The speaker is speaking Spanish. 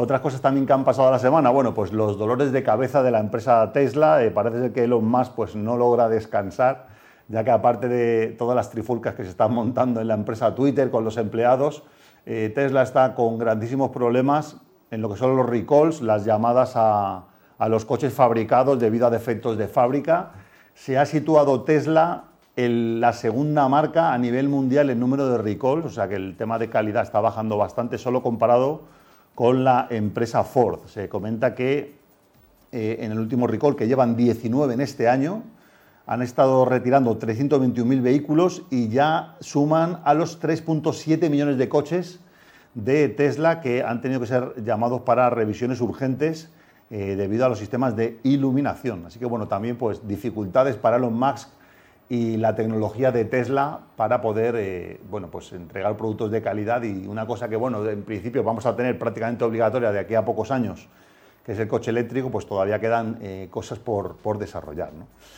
Otras cosas también que han pasado la semana, bueno, pues los dolores de cabeza de la empresa Tesla, eh, parece ser que Elon Musk pues no logra descansar, ya que aparte de todas las trifulcas que se están montando en la empresa Twitter con los empleados, eh, Tesla está con grandísimos problemas en lo que son los recalls, las llamadas a, los coches fabricados debido a defectos de fábrica. Se ha situado Tesla en la segunda marca a nivel mundial en número de recalls, o sea que el tema de calidad está bajando bastante solo comparado con la empresa Ford. Se comenta que eh, en el último recall, que llevan 19 en este año, han estado retirando 321.000 vehículos y ya suman a los 3.7 millones de coches de Tesla que han tenido que ser llamados para revisiones urgentes eh, debido a los sistemas de iluminación. Así que bueno, también pues dificultades para los Musk y la tecnología de Tesla para poder eh, bueno, pues entregar productos de calidad y una cosa que bueno, en principio vamos a tener prácticamente obligatoria de aquí a pocos años, que es el coche eléctrico, pues todavía quedan eh, cosas por, por desarrollar.